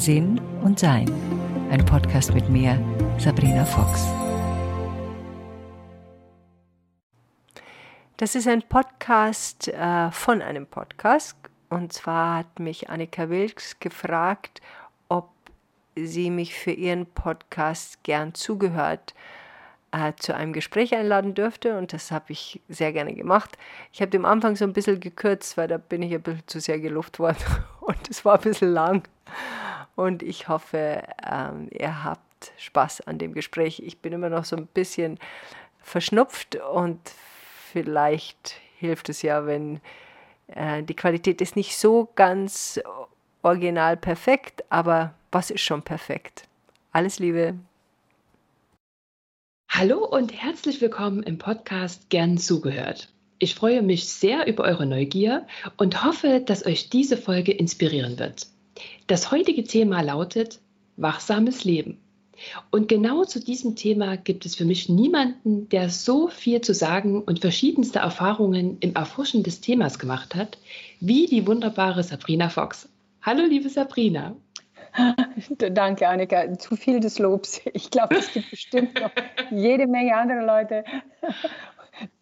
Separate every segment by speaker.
Speaker 1: Sinn und Sein. Ein Podcast mit mir, Sabrina Fox.
Speaker 2: Das ist ein Podcast äh, von einem Podcast. Und zwar hat mich Annika Wilks gefragt, ob sie mich für ihren Podcast gern zugehört äh, zu einem Gespräch einladen dürfte und das habe ich sehr gerne gemacht. Ich habe am Anfang so ein bisschen gekürzt, weil da bin ich ein bisschen zu sehr geluft worden und es war ein bisschen lang. Und ich hoffe, ähm, ihr habt Spaß an dem Gespräch. Ich bin immer noch so ein bisschen verschnupft und vielleicht hilft es ja, wenn äh, die Qualität ist nicht so ganz original perfekt, aber was ist schon perfekt? Alles Liebe.
Speaker 3: Hallo und herzlich willkommen im Podcast Gern zugehört. Ich freue mich sehr über eure Neugier und hoffe, dass euch diese Folge inspirieren wird. Das heutige Thema lautet wachsames Leben. Und genau zu diesem Thema gibt es für mich niemanden, der so viel zu sagen und verschiedenste Erfahrungen im Erforschen des Themas gemacht hat, wie die wunderbare Sabrina Fox. Hallo, liebe Sabrina.
Speaker 4: Danke, Annika. Zu viel des Lobs. Ich glaube, es gibt bestimmt noch jede Menge andere Leute,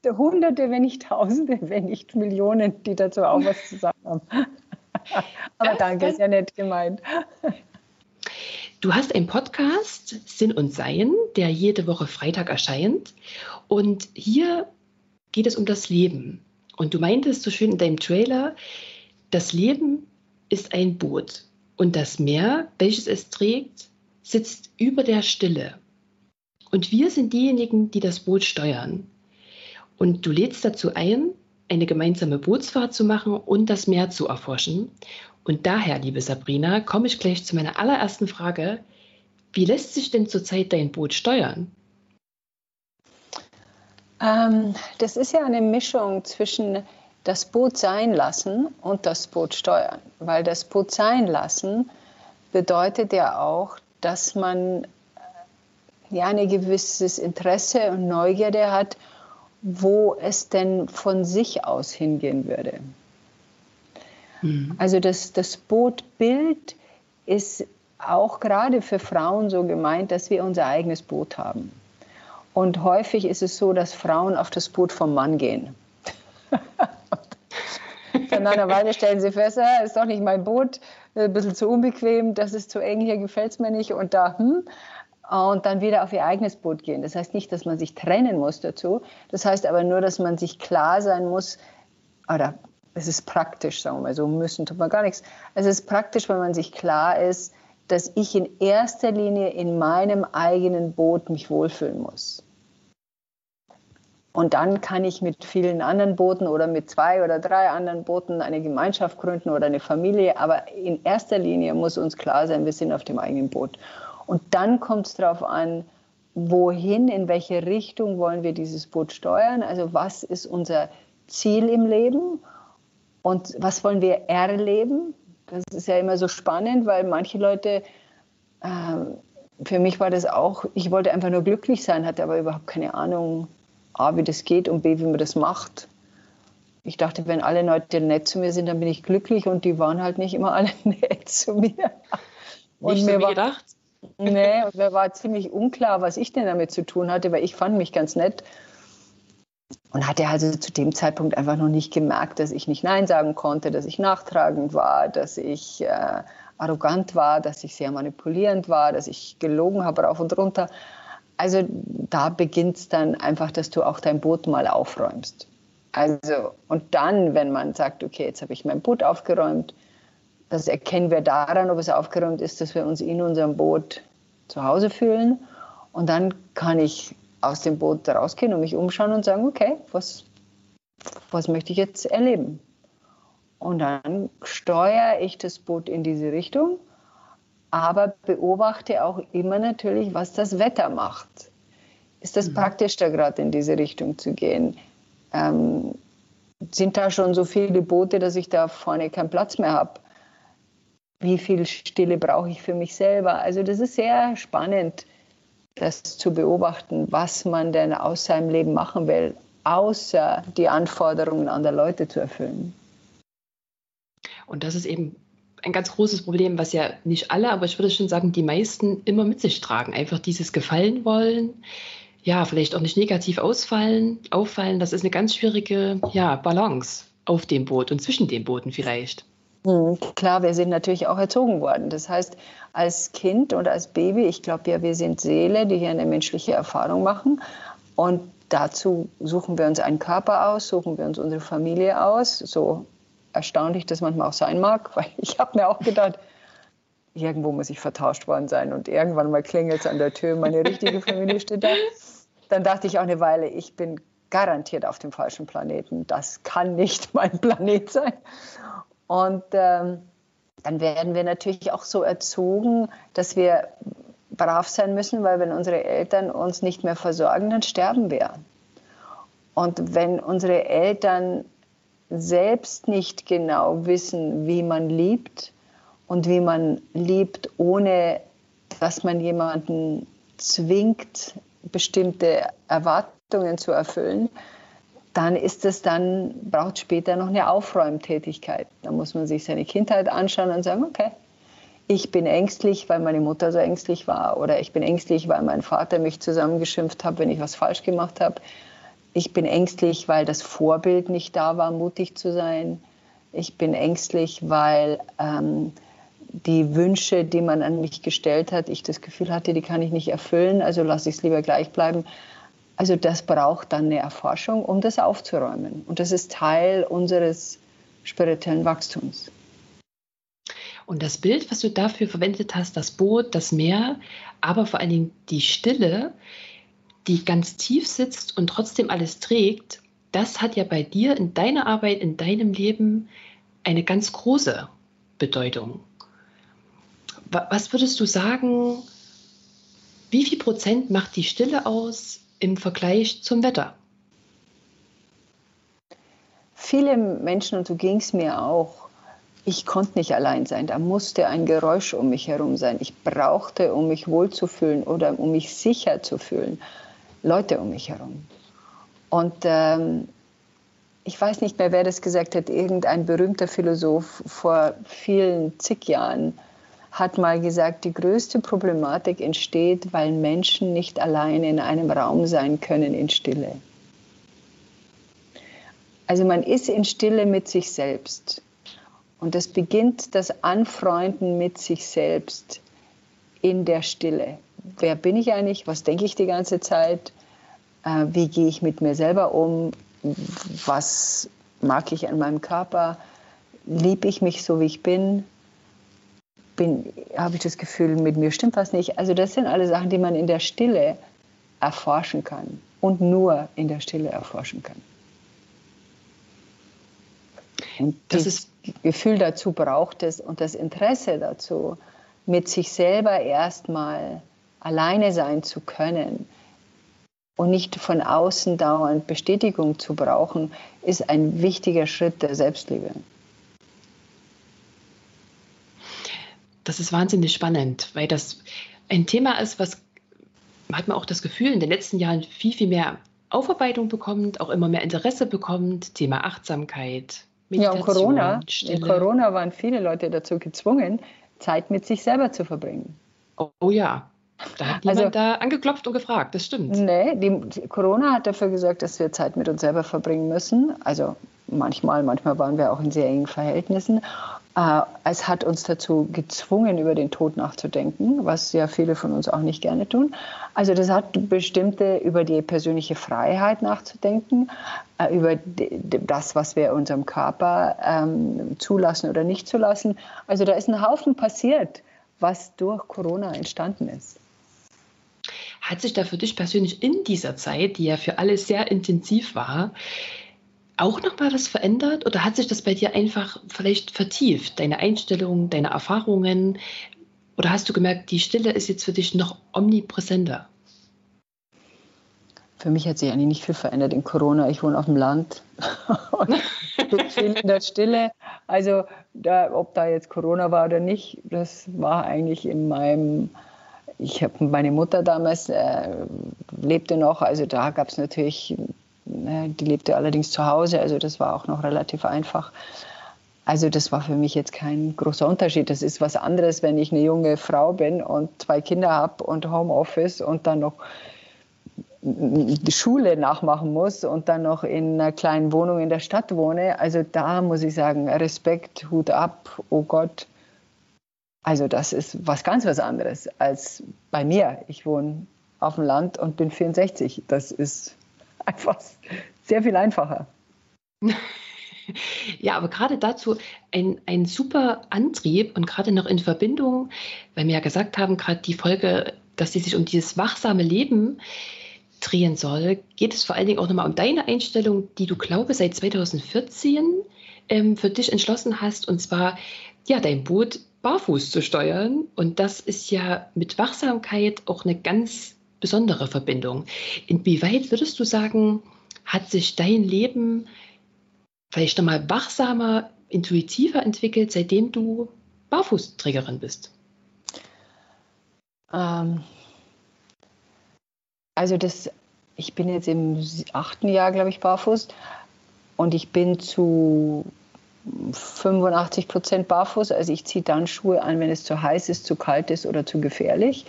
Speaker 4: Hunderte, wenn nicht Tausende, wenn nicht Millionen, die dazu auch was zu sagen haben. Aber danke, ist ja nett gemeint.
Speaker 3: Du hast einen Podcast, Sinn und Sein, der jede Woche Freitag erscheint. Und hier geht es um das Leben. Und du meintest so schön in deinem Trailer, das Leben ist ein Boot. Und das Meer, welches es trägt, sitzt über der Stille. Und wir sind diejenigen, die das Boot steuern. Und du lädst dazu ein, eine gemeinsame Bootsfahrt zu machen und das Meer zu erforschen. Und daher, liebe Sabrina, komme ich gleich zu meiner allerersten Frage. Wie lässt sich denn zurzeit dein Boot steuern?
Speaker 4: Ähm, das ist ja eine Mischung zwischen das Boot sein lassen und das Boot steuern. Weil das Boot sein lassen bedeutet ja auch, dass man äh, ja ein gewisses Interesse und Neugierde hat, wo es denn von sich aus hingehen würde. Mhm. Also das, das Bootbild ist auch gerade für Frauen so gemeint, dass wir unser eigenes Boot haben. Und häufig ist es so, dass Frauen auf das Boot vom Mann gehen. Dann nach einer Weile stellen sie fest, ah, ist doch nicht mein Boot, äh, ein bisschen zu unbequem, das ist zu eng, hier gefällt es mir nicht und da, hm. Und dann wieder auf ihr eigenes Boot gehen. Das heißt nicht, dass man sich trennen muss dazu. Das heißt aber nur, dass man sich klar sein muss, oder es ist praktisch, sagen wir mal so, müssen tut man gar nichts. Es ist praktisch, wenn man sich klar ist, dass ich in erster Linie in meinem eigenen Boot mich wohlfühlen muss. Und dann kann ich mit vielen anderen Booten oder mit zwei oder drei anderen Booten eine Gemeinschaft gründen oder eine Familie. Aber in erster Linie muss uns klar sein, wir sind auf dem eigenen Boot. Und dann kommt es darauf an, wohin, in welche Richtung wollen wir dieses Boot steuern. Also was ist unser Ziel im Leben und was wollen wir erleben. Das ist ja immer so spannend, weil manche Leute, äh, für mich war das auch, ich wollte einfach nur glücklich sein, hatte aber überhaupt keine Ahnung, A, wie das geht und B, wie man das macht. Ich dachte, wenn alle Leute nett zu mir sind, dann bin ich glücklich und die waren halt nicht immer alle nett zu mir.
Speaker 3: Und nicht mir gedacht?
Speaker 4: Nee, und mir war ziemlich unklar, was ich denn damit zu tun hatte, weil ich fand mich ganz nett und hatte also zu dem Zeitpunkt einfach noch nicht gemerkt, dass ich nicht Nein sagen konnte, dass ich nachtragend war, dass ich äh, arrogant war, dass ich sehr manipulierend war, dass ich gelogen habe rauf und runter. Also da beginnt es dann einfach, dass du auch dein Boot mal aufräumst. Also, und dann, wenn man sagt, okay, jetzt habe ich mein Boot aufgeräumt, das erkennen wir daran, ob es aufgeräumt ist, dass wir uns in unserem Boot zu Hause fühlen. Und dann kann ich aus dem Boot rausgehen und mich umschauen und sagen, okay, was, was möchte ich jetzt erleben? Und dann steuere ich das Boot in diese Richtung aber beobachte auch immer natürlich, was das Wetter macht. Ist das mhm. praktisch, da gerade in diese Richtung zu gehen? Ähm, sind da schon so viele Boote, dass ich da vorne keinen Platz mehr habe? Wie viel Stille brauche ich für mich selber? Also das ist sehr spannend, das zu beobachten, was man denn aus seinem Leben machen will, außer die Anforderungen anderer Leute zu erfüllen.
Speaker 3: Und das ist eben ein ganz großes Problem, was ja nicht alle, aber ich würde schon sagen, die meisten immer mit sich tragen. Einfach dieses Gefallen wollen, ja, vielleicht auch nicht negativ ausfallen, auffallen. Das ist eine ganz schwierige ja, Balance auf dem Boot und zwischen den Booten vielleicht.
Speaker 4: Klar, wir sind natürlich auch erzogen worden. Das heißt, als Kind und als Baby, ich glaube ja, wir sind Seele, die hier eine menschliche Erfahrung machen. Und dazu suchen wir uns einen Körper aus, suchen wir uns unsere Familie aus. So erstaunlich das manchmal auch sein mag, weil ich habe mir auch gedacht, irgendwo muss ich vertauscht worden sein und irgendwann mal klingelt es an der Tür, meine richtige Familie steht da. Dann dachte ich auch eine Weile, ich bin garantiert auf dem falschen Planeten. Das kann nicht mein Planet sein. Und ähm, dann werden wir natürlich auch so erzogen, dass wir brav sein müssen, weil wenn unsere Eltern uns nicht mehr versorgen, dann sterben wir. Und wenn unsere Eltern selbst nicht genau wissen, wie man liebt und wie man liebt, ohne dass man jemanden zwingt, bestimmte Erwartungen zu erfüllen, dann ist es dann, braucht später noch eine Aufräumtätigkeit. Da muss man sich seine Kindheit anschauen und sagen, okay, ich bin ängstlich, weil meine Mutter so ängstlich war oder ich bin ängstlich, weil mein Vater mich zusammengeschimpft hat, wenn ich was falsch gemacht habe. Ich bin ängstlich, weil das Vorbild nicht da war, mutig zu sein. Ich bin ängstlich, weil ähm, die Wünsche, die man an mich gestellt hat, ich das Gefühl hatte, die kann ich nicht erfüllen, also lasse ich es lieber gleich bleiben. Also das braucht dann eine Erforschung, um das aufzuräumen. Und das ist Teil unseres spirituellen Wachstums.
Speaker 3: Und das Bild, was du dafür verwendet hast, das Boot, das Meer, aber vor allen Dingen die Stille, die ganz tief sitzt und trotzdem alles trägt, das hat ja bei dir in deiner Arbeit, in deinem Leben eine ganz große Bedeutung. Was würdest du sagen, wie viel Prozent macht die Stille aus im Vergleich zum Wetter?
Speaker 4: Viele Menschen, und so ging es mir auch, ich konnte nicht allein sein. Da musste ein Geräusch um mich herum sein. Ich brauchte, um mich wohlzufühlen oder um mich sicher zu fühlen, Leute um mich herum. Und ähm, ich weiß nicht mehr, wer das gesagt hat, irgendein berühmter Philosoph vor vielen zig Jahren hat mal gesagt, die größte Problematik entsteht, weil Menschen nicht allein in einem Raum sein können in Stille. Also man ist in Stille mit sich selbst. Und es beginnt das Anfreunden mit sich selbst in der Stille. Wer bin ich eigentlich? Was denke ich die ganze Zeit? Äh, wie gehe ich mit mir selber um? Was mag ich an meinem Körper? Liebe ich mich so, wie ich bin? Bin, habe ich das Gefühl, mit mir stimmt was nicht. Also das sind alle Sachen, die man in der Stille erforschen kann und nur in der Stille erforschen kann. Und das ist Gefühl dazu braucht es und das Interesse dazu, mit sich selber erstmal alleine sein zu können und nicht von außen dauernd Bestätigung zu brauchen, ist ein wichtiger Schritt der Selbstliebe.
Speaker 3: Das ist wahnsinnig spannend, weil das ein Thema ist, was hat man auch das Gefühl, in den letzten Jahren viel, viel mehr Aufarbeitung bekommt, auch immer mehr Interesse bekommt, Thema Achtsamkeit,
Speaker 4: Meditation, ja, und Corona, in Corona waren viele Leute dazu gezwungen, Zeit mit sich selber zu verbringen.
Speaker 3: Oh, oh ja, da hat jemand also, da angeklopft und gefragt, das stimmt.
Speaker 4: Nee, die, Corona hat dafür gesorgt, dass wir Zeit mit uns selber verbringen müssen. Also manchmal, manchmal waren wir auch in sehr engen Verhältnissen. Äh, es hat uns dazu gezwungen, über den Tod nachzudenken, was ja viele von uns auch nicht gerne tun. Also das hat bestimmte über die persönliche Freiheit nachzudenken, äh, über das, was wir unserem Körper ähm, zulassen oder nicht zulassen. Also da ist ein Haufen passiert, was durch Corona entstanden ist.
Speaker 3: Hat sich da für dich persönlich in dieser Zeit, die ja für alle sehr intensiv war, auch noch mal was verändert oder hat sich das bei dir einfach vielleicht vertieft, deine Einstellung, deine Erfahrungen? Oder hast du gemerkt, die Stille ist jetzt für dich noch omnipräsenter?
Speaker 4: Für mich hat sich eigentlich nicht viel verändert in Corona. Ich wohne auf dem Land und bin viel in der Stille. Also da, ob da jetzt Corona war oder nicht, das war eigentlich in meinem ich habe meine Mutter damals äh, lebte noch, also da gab es natürlich die lebte allerdings zu Hause, also das war auch noch relativ einfach. Also das war für mich jetzt kein großer Unterschied. Das ist was anderes, wenn ich eine junge Frau bin und zwei Kinder habe und Homeoffice und dann noch die Schule nachmachen muss und dann noch in einer kleinen Wohnung in der Stadt wohne. Also da muss ich sagen, Respekt, Hut ab, oh Gott. Also das ist was ganz was anderes als bei mir. Ich wohne auf dem Land und bin 64. Das ist einfach sehr viel einfacher.
Speaker 3: Ja, aber gerade dazu ein, ein super Antrieb und gerade noch in Verbindung, weil wir ja gesagt haben, gerade die Folge, dass sie sich um dieses wachsame Leben drehen soll, geht es vor allen Dingen auch nochmal um deine Einstellung, die du, glaube seit 2014 ähm, für dich entschlossen hast, und zwar ja, dein Boot barfuß zu steuern. Und das ist ja mit Wachsamkeit auch eine ganz besondere Verbindung. Inwieweit würdest du sagen, hat sich dein Leben vielleicht nochmal wachsamer, intuitiver entwickelt, seitdem du Barfußträgerin bist?
Speaker 4: Ähm, also das, ich bin jetzt im achten Jahr, glaube ich, barfuß und ich bin zu 85 Prozent barfuß. Also ich ziehe dann Schuhe an, wenn es zu heiß ist, zu kalt ist oder zu gefährlich.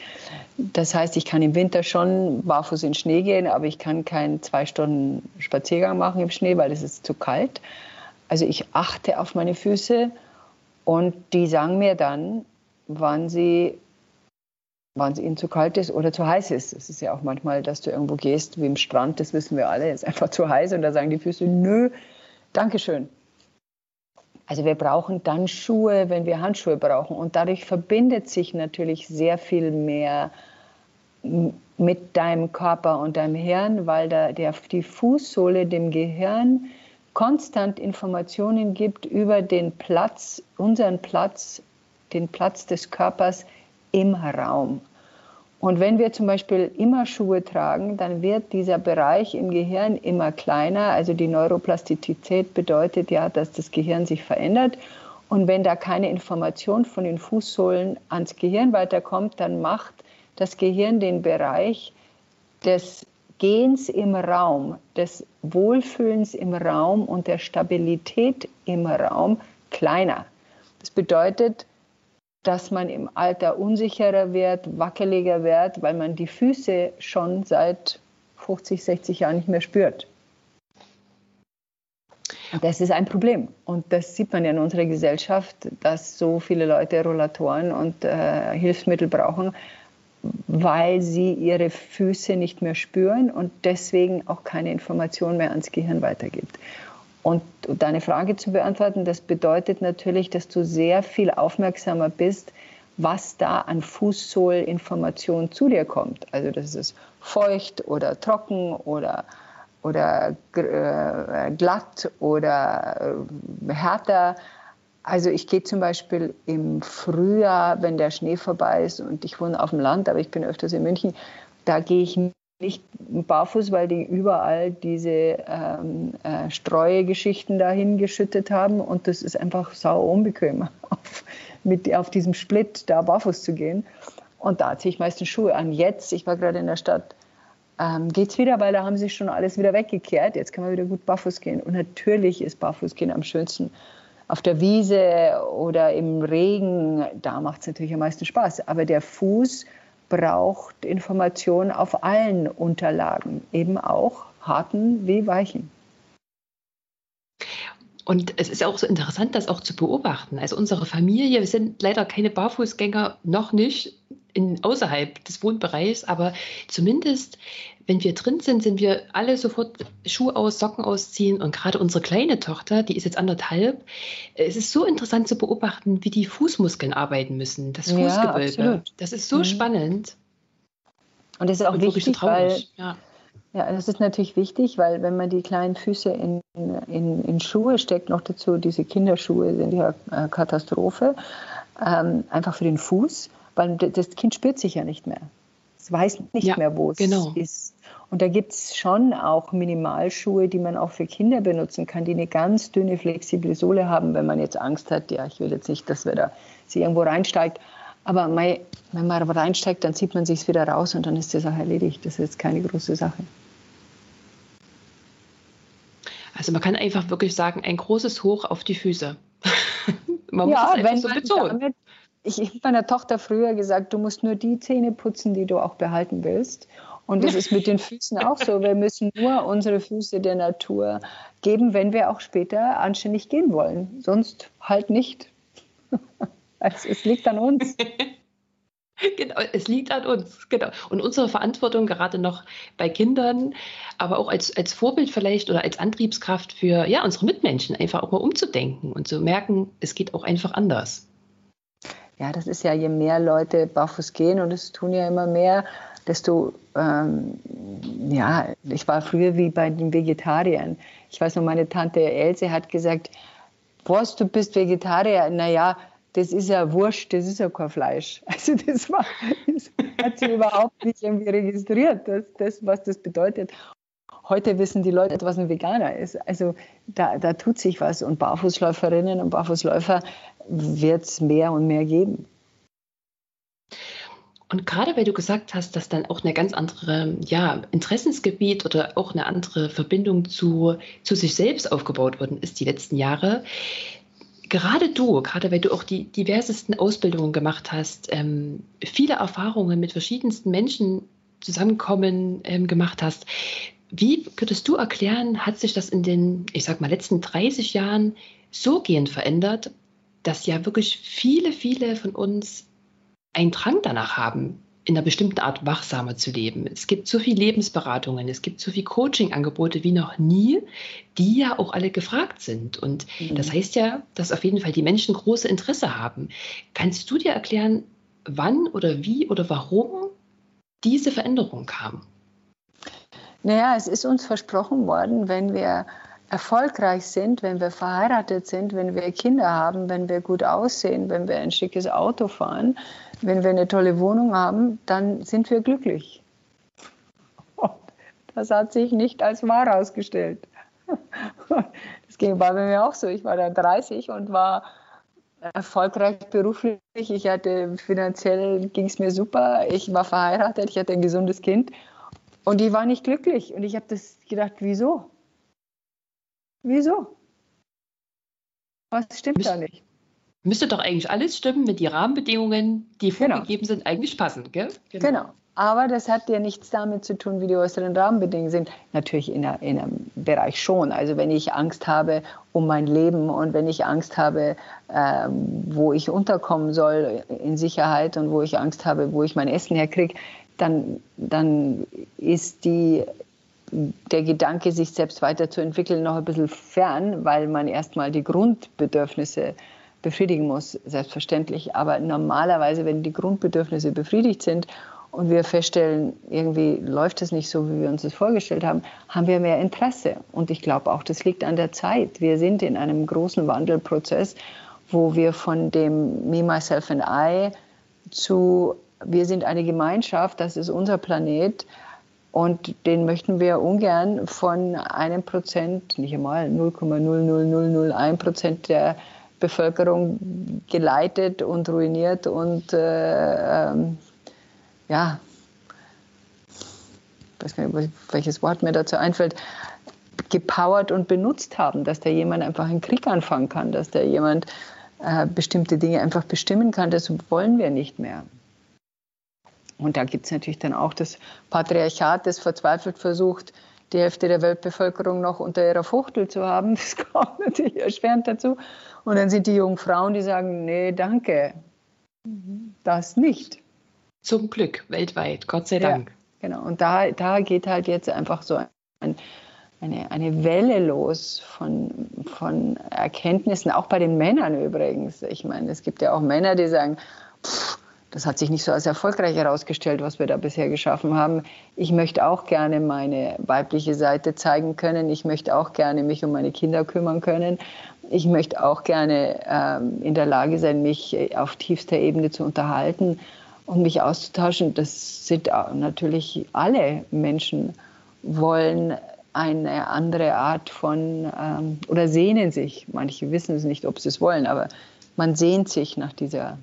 Speaker 4: Das heißt, ich kann im Winter schon barfuß in Schnee gehen, aber ich kann keinen zwei Stunden Spaziergang machen im Schnee, weil es ist zu kalt. Also ich achte auf meine Füße und die sagen mir dann, wann sie wann es ihnen zu kalt ist oder zu heiß ist. Es ist ja auch manchmal, dass du irgendwo gehst, wie im Strand, das wissen wir alle, ist einfach zu heiß und da sagen die Füße, nö, Dankeschön. Also wir brauchen dann Schuhe, wenn wir Handschuhe brauchen. Und dadurch verbindet sich natürlich sehr viel mehr mit deinem Körper und deinem Hirn, weil da der, die Fußsohle dem Gehirn konstant Informationen gibt über den Platz, unseren Platz, den Platz des Körpers im Raum. Und wenn wir zum Beispiel immer Schuhe tragen, dann wird dieser Bereich im Gehirn immer kleiner. Also die Neuroplastizität bedeutet ja, dass das Gehirn sich verändert. Und wenn da keine Information von den Fußsohlen ans Gehirn weiterkommt, dann macht das Gehirn den Bereich des Gehens im Raum, des Wohlfühlens im Raum und der Stabilität im Raum kleiner. Das bedeutet, dass man im Alter unsicherer wird, wackeliger wird, weil man die Füße schon seit 50, 60 Jahren nicht mehr spürt. Das ist ein Problem. Und das sieht man ja in unserer Gesellschaft, dass so viele Leute Rollatoren und äh, Hilfsmittel brauchen, weil sie ihre Füße nicht mehr spüren und deswegen auch keine Information mehr ans Gehirn weitergibt. Und deine Frage zu beantworten, das bedeutet natürlich, dass du sehr viel aufmerksamer bist, was da an Fußsohlinformation zu dir kommt. Also das ist feucht oder trocken oder, oder äh, glatt oder äh, härter. Also ich gehe zum Beispiel im Frühjahr, wenn der Schnee vorbei ist und ich wohne auf dem Land, aber ich bin öfters in München, da gehe ich nicht barfuß, weil die überall diese ähm, äh, Streugeschichten dahin geschüttet haben und das ist einfach sau unbequem, auf, mit, auf diesem Split da barfuß zu gehen. Und da ziehe ich meistens Schuhe an. Jetzt, ich war gerade in der Stadt, ähm, geht es wieder, weil da haben sie schon alles wieder weggekehrt. Jetzt kann man wieder gut barfuß gehen. Und natürlich ist Barfußgehen am schönsten auf der Wiese oder im Regen. Da macht es natürlich am meisten Spaß. Aber der Fuß braucht Informationen auf allen Unterlagen, eben auch harten wie weichen.
Speaker 3: Und es ist auch so interessant, das auch zu beobachten. Also unsere Familie, wir sind leider keine Barfußgänger, noch nicht in, außerhalb des Wohnbereichs, aber zumindest, wenn wir drin sind, sind wir alle sofort Schuhe aus, Socken ausziehen und gerade unsere kleine Tochter, die ist jetzt anderthalb, es ist so interessant zu beobachten, wie die Fußmuskeln arbeiten müssen, das Fußgewölbe. Ja, das ist so mhm. spannend.
Speaker 4: Und das ist auch und wichtig, weil ja. Ja, das ist natürlich wichtig, weil wenn man die kleinen Füße in, in, in Schuhe steckt, noch dazu diese Kinderschuhe sind ja äh, Katastrophe, ähm, einfach für den Fuß, weil das Kind spürt sich ja nicht mehr. Es weiß nicht ja, mehr, wo es genau. ist. Und da gibt es schon auch Minimalschuhe, die man auch für Kinder benutzen kann, die eine ganz dünne, flexible Sohle haben, wenn man jetzt Angst hat, ja, ich will jetzt nicht, dass wir da sie irgendwo reinsteigt. Aber wenn man reinsteigt, dann zieht man sich wieder raus und dann ist die Sache erledigt. Das ist jetzt keine große Sache.
Speaker 3: Also man kann einfach wirklich sagen, ein großes Hoch auf die Füße.
Speaker 4: Man ja, muss es wenn so betonen. Damit, ich habe meiner Tochter früher gesagt, du musst nur die Zähne putzen, die du auch behalten willst. Und das ist mit den Füßen auch so. Wir müssen nur unsere Füße der Natur geben, wenn wir auch später anständig gehen wollen. Sonst halt nicht. Also es liegt an uns.
Speaker 3: Genau, es liegt an uns, genau. Und unsere Verantwortung gerade noch bei Kindern, aber auch als, als Vorbild vielleicht oder als Antriebskraft für ja, unsere Mitmenschen, einfach auch mal umzudenken und zu merken, es geht auch einfach anders.
Speaker 4: Ja, das ist ja, je mehr Leute barfuß gehen und es tun ja immer mehr, desto, ähm, ja, ich war früher wie bei den Vegetariern. Ich weiß noch, meine Tante Else hat gesagt, was, du bist Vegetarier? Naja, das ist ja Wurst, das ist ja kein Fleisch. Also das, war, das hat sie überhaupt nicht irgendwie registriert, das, das, was das bedeutet. Heute wissen die Leute, was ein Veganer ist. Also da, da tut sich was und Barfußläuferinnen und Barfußläufer wird es mehr und mehr geben.
Speaker 3: Und gerade weil du gesagt hast, dass dann auch eine ganz andere ja, Interessensgebiet oder auch eine andere Verbindung zu, zu sich selbst aufgebaut worden ist die letzten Jahre, gerade du, gerade weil du auch die diversesten Ausbildungen gemacht hast, ähm, viele Erfahrungen mit verschiedensten Menschen zusammenkommen ähm, gemacht hast, wie würdest du erklären, hat sich das in den, ich sag mal, letzten 30 Jahren so gehend verändert, dass ja wirklich viele, viele von uns einen Drang danach haben, in einer bestimmten Art wachsamer zu leben. Es gibt so viele Lebensberatungen, es gibt so viele Coaching-Angebote wie noch nie, die ja auch alle gefragt sind. Und mhm. das heißt ja, dass auf jeden Fall die Menschen große Interesse haben. Kannst du dir erklären, wann oder wie oder warum diese Veränderung kam?
Speaker 4: Naja, es ist uns versprochen worden, wenn wir erfolgreich sind, wenn wir verheiratet sind, wenn wir Kinder haben, wenn wir gut aussehen, wenn wir ein schickes Auto fahren, wenn wir eine tolle Wohnung haben, dann sind wir glücklich. Das hat sich nicht als wahr herausgestellt. Das ging war bei mir auch so. Ich war da 30 und war erfolgreich beruflich. Ich hatte finanziell ging es mir super. Ich war verheiratet. Ich hatte ein gesundes Kind und ich war nicht glücklich. Und ich habe das gedacht, wieso? Wieso? Was stimmt Müs da nicht?
Speaker 3: Müsste doch eigentlich alles stimmen, wenn die Rahmenbedingungen, die genau. vorgegeben genau. sind, eigentlich passen. Gell?
Speaker 4: Genau. genau. Aber das hat ja nichts damit zu tun, wie die äußeren Rahmenbedingungen sind. Natürlich in, einer, in, einem Bereich schon. Also wenn ich Angst habe um mein Leben und wenn ich Angst habe, äh, wo ich unterkommen soll in Sicherheit und wo ich Angst habe, wo ich mein Essen herkriege, dann, dann ist die, der Gedanke, sich selbst weiterzuentwickeln, noch ein bisschen fern, weil man erstmal die Grundbedürfnisse befriedigen muss, selbstverständlich. Aber normalerweise, wenn die Grundbedürfnisse befriedigt sind und wir feststellen, irgendwie läuft es nicht so, wie wir uns das vorgestellt haben, haben wir mehr Interesse. Und ich glaube auch, das liegt an der Zeit. Wir sind in einem großen Wandelprozess, wo wir von dem Me, Myself and I zu wir sind eine Gemeinschaft, das ist unser Planet und den möchten wir ungern von einem Prozent, nicht einmal 0,00001 Prozent der Bevölkerung geleitet und ruiniert und äh, ähm, ja, ich weiß gar nicht, welches Wort mir dazu einfällt, gepowert und benutzt haben, dass da jemand einfach einen Krieg anfangen kann, dass da jemand äh, bestimmte Dinge einfach bestimmen kann. Das wollen wir nicht mehr. Und da gibt es natürlich dann auch das Patriarchat, das verzweifelt versucht, die Hälfte der Weltbevölkerung noch unter ihrer Fuchtel zu haben. Das kommt natürlich erschwerend dazu. Und dann sind die jungen Frauen, die sagen, nee, danke, das nicht.
Speaker 3: Zum Glück, weltweit, Gott sei Dank.
Speaker 4: Ja, genau, und da, da geht halt jetzt einfach so ein, eine, eine Welle los von, von Erkenntnissen, auch bei den Männern übrigens. Ich meine, es gibt ja auch Männer, die sagen, pff, das hat sich nicht so als erfolgreich herausgestellt, was wir da bisher geschaffen haben. Ich möchte auch gerne meine weibliche Seite zeigen können. Ich möchte auch gerne mich um meine Kinder kümmern können. Ich möchte auch gerne ähm, in der Lage sein, mich auf tiefster Ebene zu unterhalten und mich auszutauschen. Das sind natürlich alle Menschen wollen eine andere Art von ähm, oder sehnen sich. Manche wissen es nicht, ob sie es wollen, aber man sehnt sich nach dieser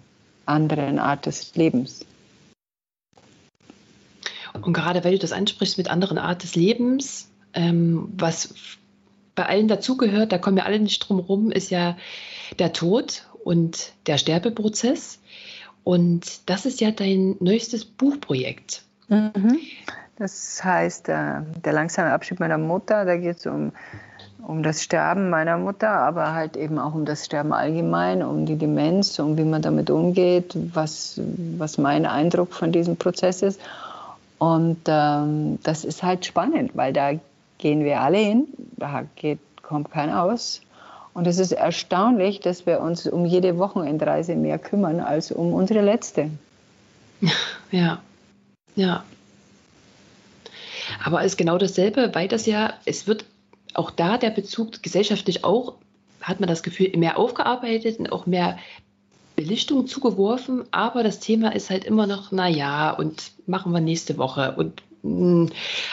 Speaker 4: anderen Art des Lebens.
Speaker 3: Und gerade weil du das ansprichst mit anderen Art des Lebens, ähm, was bei allen dazugehört, da kommen wir alle nicht drum rum, ist ja der Tod. und der Sterbeprozess. Und das ist ja dein neuestes Buchprojekt.
Speaker 4: Mhm. Das heißt, äh, der langsame Abschied meiner Mutter, da geht es um, um das Sterben meiner Mutter, aber halt eben auch um das Sterben allgemein, um die Demenz, um wie man damit umgeht, was, was mein Eindruck von diesem Prozess ist. Und ähm, das ist halt spannend, weil da gehen wir alle hin, da geht, kommt keiner aus. Und es ist erstaunlich, dass wir uns um jede Wochenendreise mehr kümmern als um unsere letzte.
Speaker 3: Ja, ja. Aber es ist genau dasselbe, weil das ja, es wird auch da der Bezug gesellschaftlich auch, hat man das Gefühl, mehr aufgearbeitet und auch mehr Belichtung zugeworfen, aber das Thema ist halt immer noch, naja, und machen wir nächste Woche. Und mh, hm,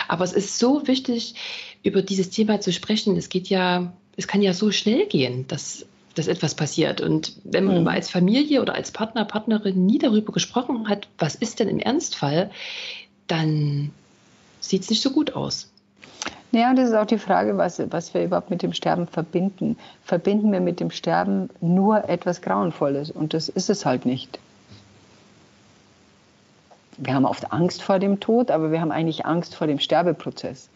Speaker 3: aber es ist so wichtig, über dieses Thema zu sprechen. Es geht ja, es kann ja so schnell gehen, dass, dass etwas passiert. Und wenn man mhm. als Familie oder als Partner, Partnerin nie darüber gesprochen hat, was ist denn im Ernstfall, dann sieht es nicht so gut aus.
Speaker 4: Ja, und das ist auch die Frage, was, was wir überhaupt mit dem Sterben verbinden. Verbinden wir mit dem Sterben nur etwas Grauenvolles? Und das ist es halt nicht. Wir haben oft Angst vor dem Tod, aber wir haben eigentlich Angst vor dem Sterbeprozess.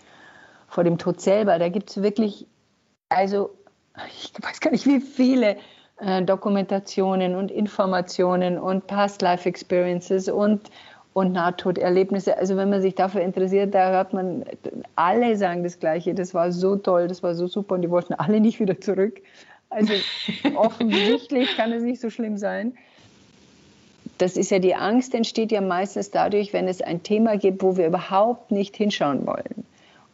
Speaker 4: Vor dem Tod selber. Da gibt es wirklich, also ich weiß gar nicht, wie viele äh, Dokumentationen und Informationen und Past-Life-Experiences und, und Nahtoderlebnisse. Also wenn man sich dafür interessiert, da hört man, alle sagen das Gleiche. Das war so toll, das war so super und die wollten alle nicht wieder zurück. Also offensichtlich kann es nicht so schlimm sein. Das ist ja die Angst entsteht ja meistens dadurch, wenn es ein Thema gibt, wo wir überhaupt nicht hinschauen wollen.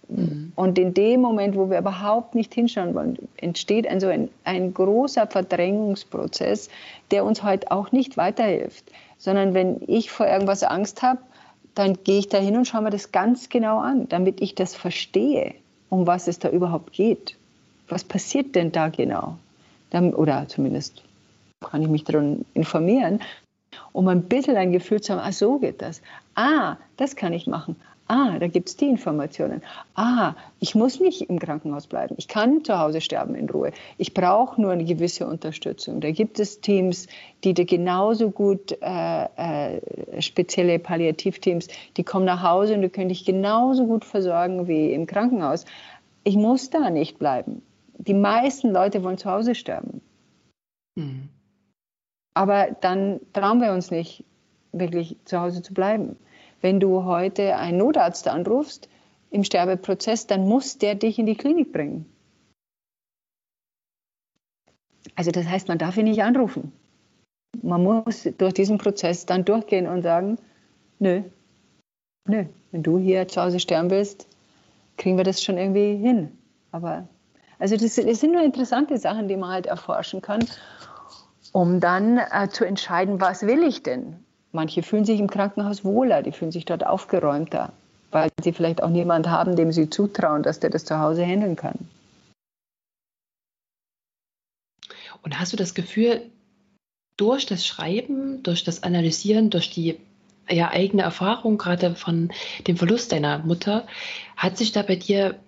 Speaker 4: Mhm. Und in dem Moment, wo wir überhaupt nicht hinschauen wollen, entsteht ein, so ein, ein großer Verdrängungsprozess, der uns heute auch nicht weiterhilft sondern wenn ich vor irgendwas Angst habe, dann gehe ich da hin und schaue mir das ganz genau an, damit ich das verstehe, um was es da überhaupt geht. Was passiert denn da genau? Oder zumindest kann ich mich darum informieren, um ein bisschen ein Gefühl zu haben, ah, so geht das. Ah, das kann ich machen. Ah, da gibt es die Informationen. Ah, ich muss nicht im Krankenhaus bleiben. Ich kann zu Hause sterben in Ruhe. Ich brauche nur eine gewisse Unterstützung. Da gibt es Teams, die da genauso gut, äh, äh, spezielle Palliativteams, die kommen nach Hause und die können dich genauso gut versorgen wie im Krankenhaus. Ich muss da nicht bleiben. Die meisten Leute wollen zu Hause sterben. Mhm. Aber dann trauen wir uns nicht, wirklich zu Hause zu bleiben. Wenn du heute einen Notarzt anrufst im Sterbeprozess, dann muss der dich in die Klinik bringen. Also das heißt, man darf ihn nicht anrufen. Man muss durch diesen Prozess dann durchgehen und sagen, nö, nö, wenn du hier zu Hause sterben willst, kriegen wir das schon irgendwie hin. Aber also das, das sind nur interessante Sachen, die man halt erforschen kann, um dann äh, zu entscheiden, was will ich denn? Manche fühlen sich im Krankenhaus wohler, die fühlen sich dort aufgeräumter, weil sie vielleicht auch niemanden haben, dem sie zutrauen, dass der das zu Hause handeln kann.
Speaker 3: Und hast du das Gefühl, durch das Schreiben, durch das Analysieren, durch die ja, eigene Erfahrung gerade von dem Verlust deiner Mutter, hat sich da bei dir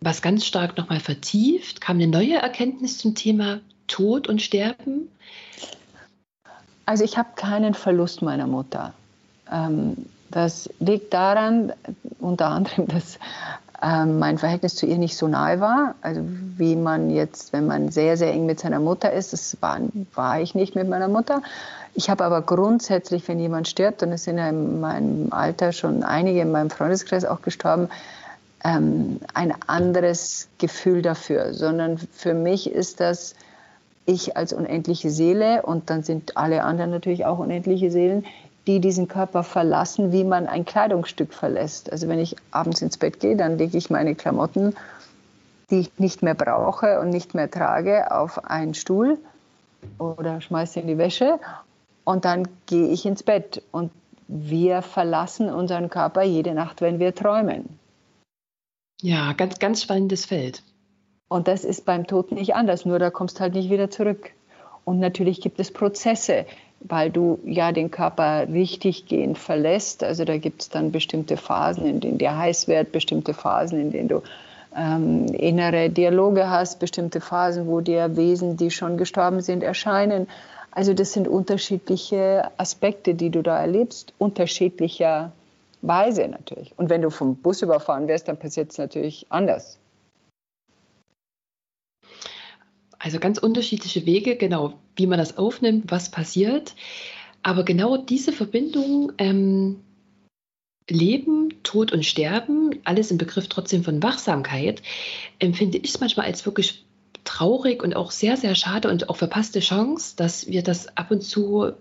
Speaker 3: was ganz stark nochmal vertieft? Kam eine neue Erkenntnis zum Thema Tod und Sterben?
Speaker 4: Also ich habe keinen Verlust meiner Mutter. Ähm, das liegt daran, unter anderem, dass ähm, mein Verhältnis zu ihr nicht so nahe war. Also wie man jetzt, wenn man sehr, sehr eng mit seiner Mutter ist, das war, war ich nicht mit meiner Mutter. Ich habe aber grundsätzlich, wenn jemand stirbt, und es sind ja in meinem Alter schon einige in meinem Freundeskreis auch gestorben, ähm, ein anderes Gefühl dafür, sondern für mich ist das ich als unendliche Seele und dann sind alle anderen natürlich auch unendliche Seelen, die diesen Körper verlassen, wie man ein Kleidungsstück verlässt. Also wenn ich abends ins Bett gehe, dann lege ich meine Klamotten, die ich nicht mehr brauche und nicht mehr trage, auf einen Stuhl oder schmeiße in die Wäsche und dann gehe ich ins Bett und wir verlassen unseren Körper jede Nacht, wenn wir träumen.
Speaker 3: Ja, ganz, ganz spannendes Feld.
Speaker 4: Und das ist beim Tod nicht anders, nur da kommst halt nicht wieder zurück. Und natürlich gibt es Prozesse, weil du ja den Körper richtig gehend verlässt. Also da gibt es dann bestimmte Phasen, in denen der heiß wird, bestimmte Phasen, in denen du ähm, innere Dialoge hast, bestimmte Phasen, wo dir Wesen, die schon gestorben sind, erscheinen. Also das sind unterschiedliche Aspekte, die du da erlebst, unterschiedlicher Weise natürlich. Und wenn du vom Bus überfahren wirst, dann passiert es natürlich anders.
Speaker 3: Also ganz unterschiedliche Wege, genau, wie man das aufnimmt, was passiert. Aber genau diese Verbindung, ähm, Leben, Tod und Sterben, alles im Begriff trotzdem von Wachsamkeit, empfinde ich manchmal als wirklich traurig und auch sehr, sehr schade und auch verpasste Chance, dass wir das ab und zu,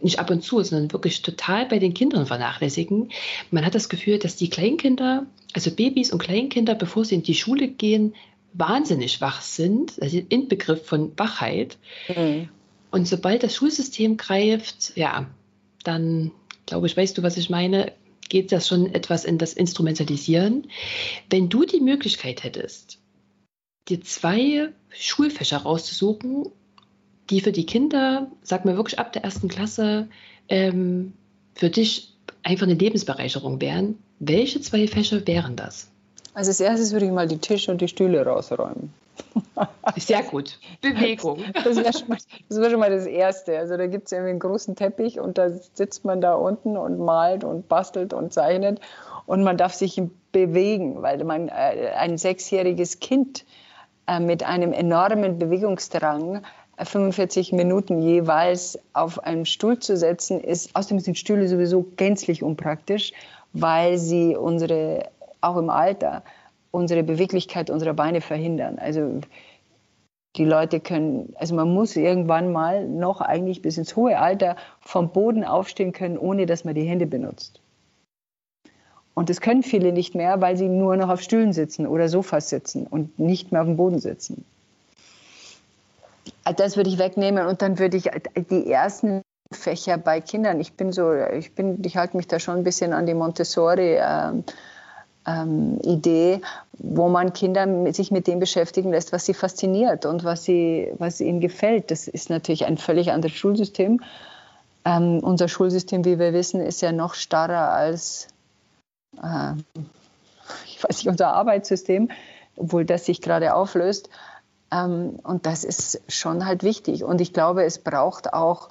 Speaker 3: nicht ab und zu, sondern wirklich total bei den Kindern vernachlässigen. Man hat das Gefühl, dass die Kleinkinder, also Babys und Kleinkinder, bevor sie in die Schule gehen, wahnsinnig wach sind, also Inbegriff von Wachheit. Mhm. Und sobald das Schulsystem greift, ja, dann glaube ich, weißt du, was ich meine, geht das schon etwas in das Instrumentalisieren. Wenn du die Möglichkeit hättest, dir zwei Schulfächer rauszusuchen, die für die Kinder, sag mal wirklich ab der ersten Klasse, ähm, für dich einfach eine Lebensbereicherung wären, welche zwei Fächer wären das?
Speaker 4: Also als erstes würde ich mal die Tische und die Stühle rausräumen.
Speaker 3: Sehr gut. Bewegung.
Speaker 4: Das wäre schon, wär schon, mal das Erste. Also da gibt es irgendwie einen großen Teppich und da sitzt man da unten und malt und bastelt und zeichnet und man darf sich bewegen, weil man äh, ein sechsjähriges Kind äh, mit einem enormen Bewegungsdrang 45 äh, Minuten jeweils auf einem Stuhl zu setzen, ist, außerdem sind Stühle sowieso gänzlich unpraktisch, weil sie unsere, auch im Alter, unsere Beweglichkeit unserer Beine verhindern. Also die Leute können, also man muss irgendwann mal noch eigentlich bis ins hohe Alter vom Boden aufstehen können, ohne dass man die Hände benutzt. Und das können viele nicht mehr, weil sie nur noch auf Stühlen sitzen oder Sofas sitzen und nicht mehr auf dem Boden sitzen. Das würde ich wegnehmen und dann würde ich die ersten Fächer bei Kindern, ich bin so, ich bin, ich halte mich da schon ein bisschen an die Montessori ähm, ähm, Idee, wo man Kinder sich mit dem beschäftigen lässt, was sie fasziniert und was, sie, was ihnen gefällt. Das ist natürlich ein völlig anderes Schulsystem. Ähm, unser Schulsystem, wie wir wissen, ist ja noch starrer als äh, ich weiß nicht, unser Arbeitssystem, obwohl das sich gerade auflöst. Ähm, und das ist schon halt wichtig. Und ich glaube, es braucht auch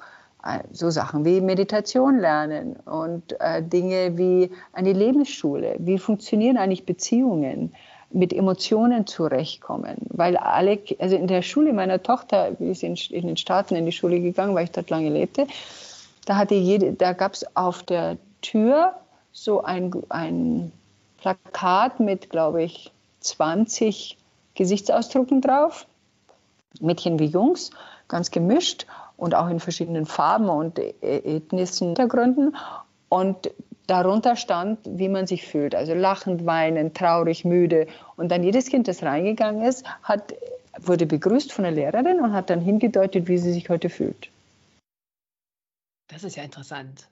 Speaker 4: so Sachen wie Meditation lernen und äh, Dinge wie eine Lebensschule. Wie funktionieren eigentlich Beziehungen? mit Emotionen zurechtkommen. Weil alle, also in der Schule meiner Tochter, wie ist in, in den Staaten in die Schule gegangen, weil ich dort lange lebte, da hatte jede, da gab es auf der Tür so ein, ein Plakat mit, glaube ich, 20 Gesichtsausdrucken drauf. Mädchen wie Jungs, ganz gemischt und auch in verschiedenen Farben und e-, ethnischen Hintergründen. Und darunter stand, wie man sich fühlt. Also lachend, weinend, traurig, müde. Und dann jedes Kind, das reingegangen ist, hat, wurde begrüßt von der Lehrerin und hat dann hingedeutet, wie sie sich heute fühlt.
Speaker 3: Das ist ja interessant.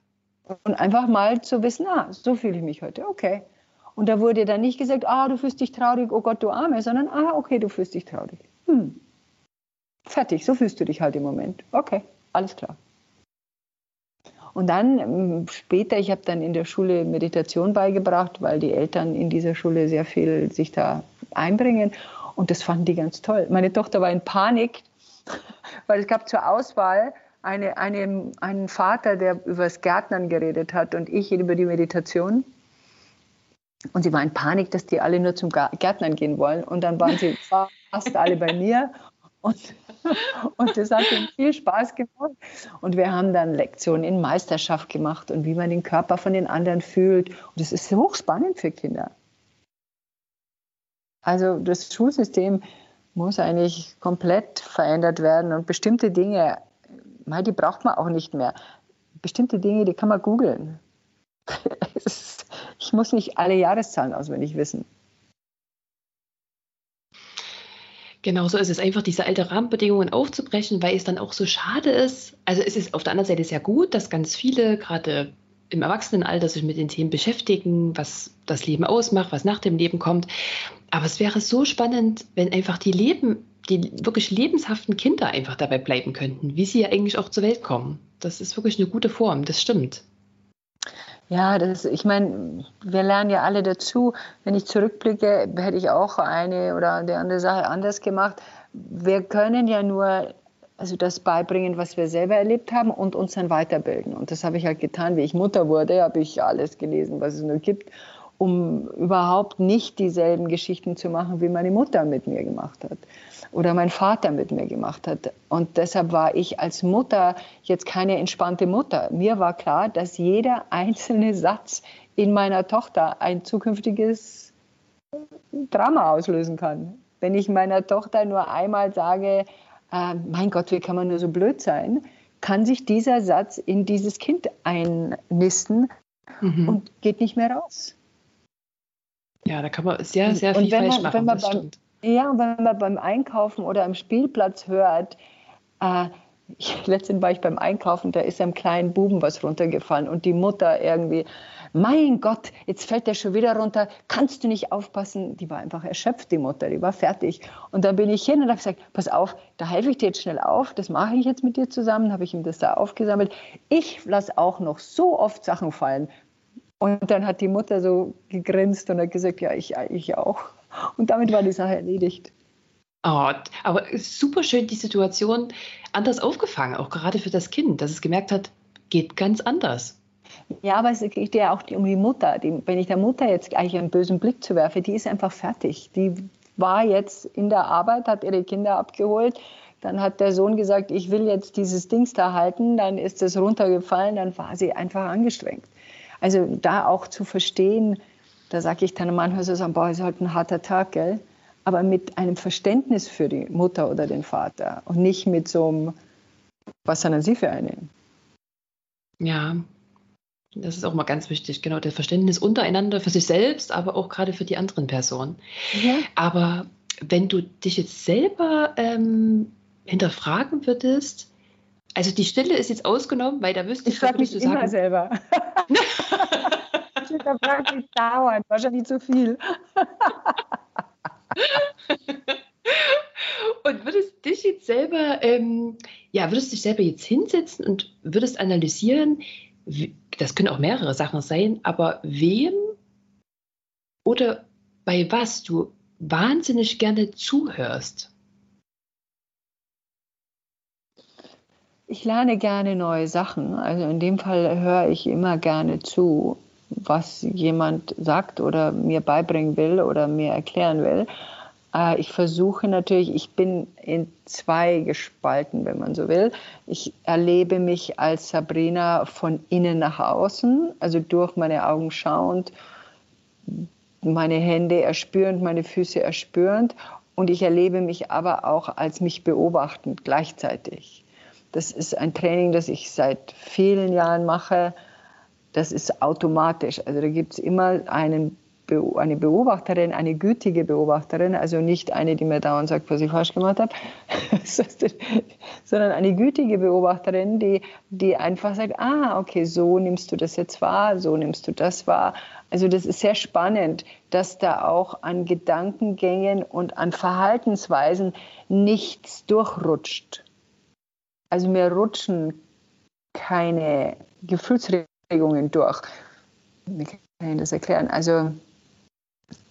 Speaker 4: Und einfach mal zu wissen, ah, so fühle ich mich heute, okay. Und da wurde dann nicht gesagt, ah, du fühlst dich traurig, oh Gott, du Arme, sondern, ah, okay, du fühlst dich traurig. Hm. Fertig, so fühlst du dich halt im Moment. Okay, alles klar. Und dann ähm, später, ich habe dann in der Schule Meditation beigebracht, weil die Eltern in dieser Schule sehr viel sich da einbringen. Und das fanden die ganz toll. Meine Tochter war in Panik, weil es gab zur Auswahl eine, eine, einen Vater, der über das Gärtnern geredet hat und ich über die Meditation. Und sie war in Panik, dass die alle nur zum Gärtnern gehen wollen. Und dann waren sie fast alle bei mir. Und, und das hat ihnen viel Spaß gemacht. Und wir haben dann Lektionen in Meisterschaft gemacht und wie man den Körper von den anderen fühlt. Und das ist hochspannend für Kinder. Also das Schulsystem muss eigentlich komplett verändert werden und bestimmte Dinge die braucht man auch nicht mehr. Bestimmte Dinge, die kann man googeln. ich muss nicht alle Jahreszahlen auswendig wissen.
Speaker 3: Genau so ist es einfach, diese alte Rahmenbedingungen aufzubrechen, weil es dann auch so schade ist. Also es ist auf der anderen Seite sehr gut, dass ganz viele gerade im Erwachsenenalter sich mit den Themen beschäftigen, was das Leben ausmacht, was nach dem Leben kommt. Aber es wäre so spannend, wenn einfach die Leben die wirklich lebenshaften Kinder einfach dabei bleiben könnten, wie sie ja eigentlich auch zur Welt kommen. Das ist wirklich eine gute Form, das stimmt.
Speaker 4: Ja, das, ich meine, wir lernen ja alle dazu. Wenn ich zurückblicke, hätte ich auch eine oder die andere Sache anders gemacht. Wir können ja nur also das beibringen, was wir selber erlebt haben und uns dann weiterbilden. Und das habe ich halt getan. Wie ich Mutter wurde, habe ich alles gelesen, was es nur gibt, um überhaupt nicht dieselben Geschichten zu machen, wie meine Mutter mit mir gemacht hat oder mein Vater mit mir gemacht hat. Und deshalb war ich als Mutter jetzt keine entspannte Mutter. Mir war klar, dass jeder einzelne Satz in meiner Tochter ein zukünftiges Drama auslösen kann. Wenn ich meiner Tochter nur einmal sage, äh, mein Gott, wie kann man nur so blöd sein, kann sich dieser Satz in dieses Kind einnisten mhm. und geht nicht mehr raus.
Speaker 3: Ja, da kann man sehr, sehr viel falsch man, machen.
Speaker 4: das beim, ja, wenn man beim Einkaufen oder am Spielplatz hört, äh, ich, letztens war ich beim Einkaufen, da ist einem kleinen Buben was runtergefallen und die Mutter irgendwie, mein Gott, jetzt fällt der schon wieder runter, kannst du nicht aufpassen? Die war einfach erschöpft, die Mutter, die war fertig. Und dann bin ich hin und habe gesagt, pass auf, da helfe ich dir jetzt schnell auf, das mache ich jetzt mit dir zusammen, habe ich ihm das da aufgesammelt. Ich lasse auch noch so oft Sachen fallen. Und dann hat die Mutter so gegrinst und hat gesagt, ja, ich, ich auch. Und damit war die Sache erledigt.
Speaker 3: Oh, aber super schön, die Situation anders aufgefangen, auch gerade für das Kind, dass es gemerkt hat, geht ganz anders.
Speaker 4: Ja, aber es geht ja auch um die Mutter. Die, wenn ich der Mutter jetzt eigentlich einen bösen Blick zuwerfe, die ist einfach fertig. Die war jetzt in der Arbeit, hat ihre Kinder abgeholt. Dann hat der Sohn gesagt, ich will jetzt dieses Dings da halten. Dann ist es runtergefallen. Dann war sie einfach angestrengt. Also da auch zu verstehen, da sage ich dann manchmal so, boah, ist halt ein harter Tag, gell? Aber mit einem Verständnis für die Mutter oder den Vater und nicht mit so einem, was sind Sie für eine?
Speaker 3: Ja, das ist auch mal ganz wichtig, genau, das Verständnis untereinander für sich selbst, aber auch gerade für die anderen Personen. Ja. Aber wenn du dich jetzt selber ähm, hinterfragen würdest, also die Stille ist jetzt ausgenommen, weil da wüsste
Speaker 4: ich, ich frage mich immer sagen, selber. Hinterfragt mich dauernd, wahrscheinlich zu viel.
Speaker 3: und würdest dich jetzt selber, ähm, ja, würdest dich selber jetzt hinsetzen und würdest analysieren, wie, das können auch mehrere Sachen sein, aber wem oder bei was du wahnsinnig gerne zuhörst?
Speaker 4: Ich lerne gerne neue Sachen. Also in dem Fall höre ich immer gerne zu was jemand sagt oder mir beibringen will oder mir erklären will. Äh, ich versuche natürlich, ich bin in zwei gespalten, wenn man so will. Ich erlebe mich als Sabrina von innen nach außen, also durch meine Augen schauend, meine Hände erspürend, meine Füße erspürend. Und ich erlebe mich aber auch als mich beobachtend gleichzeitig. Das ist ein Training, das ich seit vielen Jahren mache das ist automatisch. Also da gibt es immer einen, eine Beobachterin, eine gütige Beobachterin, also nicht eine, die mir dauernd sagt, was ich falsch gemacht habe, sondern eine gütige Beobachterin, die, die einfach sagt, ah, okay, so nimmst du das jetzt wahr, so nimmst du das wahr. Also das ist sehr spannend, dass da auch an Gedankengängen und an Verhaltensweisen nichts durchrutscht. Also mir rutschen keine Gefühlsreaktionen Anregungen durch. Wie kann ich das erklären? Also,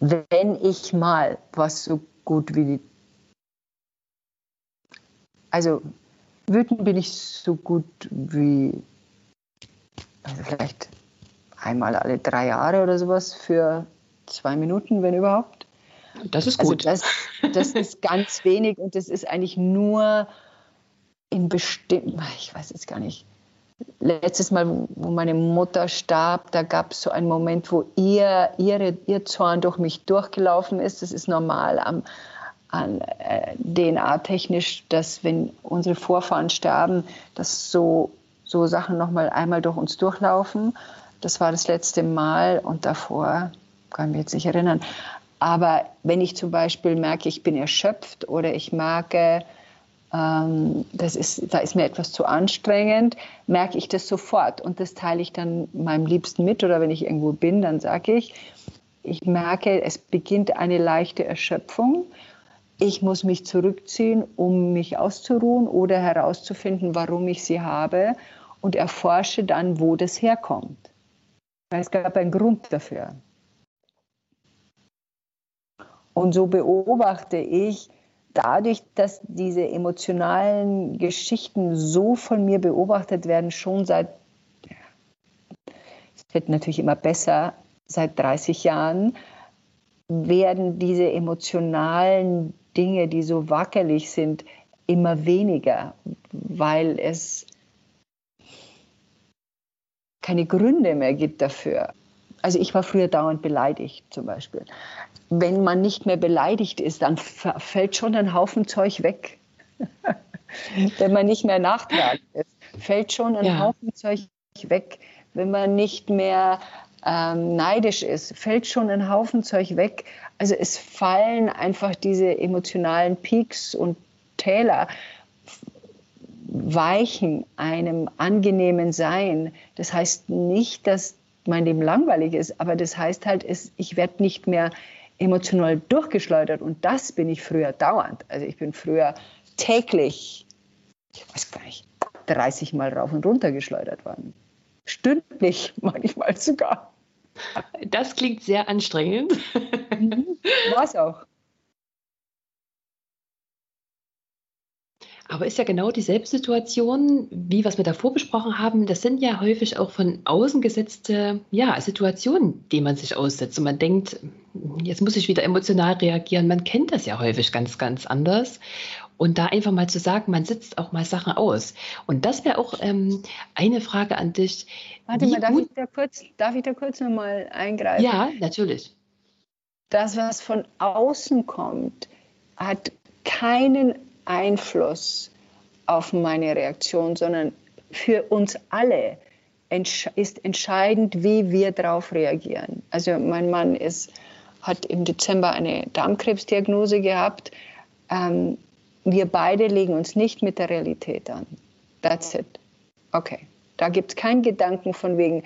Speaker 4: wenn ich mal was so gut wie die. Also, wütend bin ich so gut wie. Also, vielleicht einmal alle drei Jahre oder sowas für zwei Minuten, wenn überhaupt.
Speaker 3: Das ist also gut.
Speaker 4: Also das, das ist ganz wenig und das ist eigentlich nur in bestimmten, ich weiß jetzt gar nicht, letztes Mal, wo meine Mutter starb, da gab es so einen Moment, wo ihr, ihre, ihr Zorn durch mich durchgelaufen ist. Das ist normal am, an, äh, DNA-technisch, dass wenn unsere Vorfahren sterben, dass so, so Sachen nochmal einmal durch uns durchlaufen. Das war das letzte Mal und davor kann ich mich jetzt nicht erinnern. Aber wenn ich zum Beispiel merke, ich bin erschöpft oder ich merke, das ist, da ist mir etwas zu anstrengend, merke ich das sofort. Und das teile ich dann meinem Liebsten mit oder wenn ich irgendwo bin, dann sage ich, ich merke, es beginnt eine leichte Erschöpfung. Ich muss mich zurückziehen, um mich auszuruhen oder herauszufinden, warum ich sie habe und erforsche dann, wo das herkommt. Es gab einen Grund dafür. Und so beobachte ich, dadurch, dass diese emotionalen Geschichten so von mir beobachtet werden, schon seit, es wird natürlich immer besser, seit 30 Jahren, werden diese emotionalen Dinge, die so wackelig sind, immer weniger, weil es keine Gründe mehr gibt dafür. Also ich war früher dauernd beleidigt zum Beispiel. Wenn man nicht mehr beleidigt ist, dann fällt schon ein Haufen Zeug weg. Wenn man nicht mehr nachtragend ist, fällt schon ein ja. Haufen Zeug weg. Wenn man nicht mehr ähm, neidisch ist, fällt schon ein Haufen Zeug weg. Also es fallen einfach diese emotionalen Peaks und Täler weichen einem angenehmen Sein. Das heißt nicht, dass mein Leben langweilig ist, aber das heißt halt, ich werde nicht mehr emotional durchgeschleudert und das bin ich früher dauernd. Also ich bin früher täglich, ich weiß gar nicht, 30 Mal rauf und runter geschleudert worden. Stündlich manchmal sogar.
Speaker 3: Das klingt sehr anstrengend.
Speaker 4: Mhm, War es auch.
Speaker 3: Aber ist ja genau dieselbe Situation, wie was wir davor besprochen haben. Das sind ja häufig auch von außen gesetzte ja, Situationen, die man sich aussetzt. Und man denkt, jetzt muss ich wieder emotional reagieren. Man kennt das ja häufig ganz, ganz anders. Und da einfach mal zu sagen, man sitzt auch mal Sachen aus. Und das wäre auch ähm, eine Frage an dich.
Speaker 4: Warte mal, darf ich, da kurz, darf ich da kurz nochmal eingreifen?
Speaker 3: Ja, natürlich.
Speaker 4: Das, was von außen kommt, hat keinen Einfluss auf meine Reaktion, sondern für uns alle ist entscheidend, wie wir darauf reagieren. Also mein Mann ist, hat im Dezember eine Darmkrebsdiagnose gehabt. Ähm, wir beide legen uns nicht mit der Realität an. That's it. Okay. Da gibt es keinen Gedanken von wegen,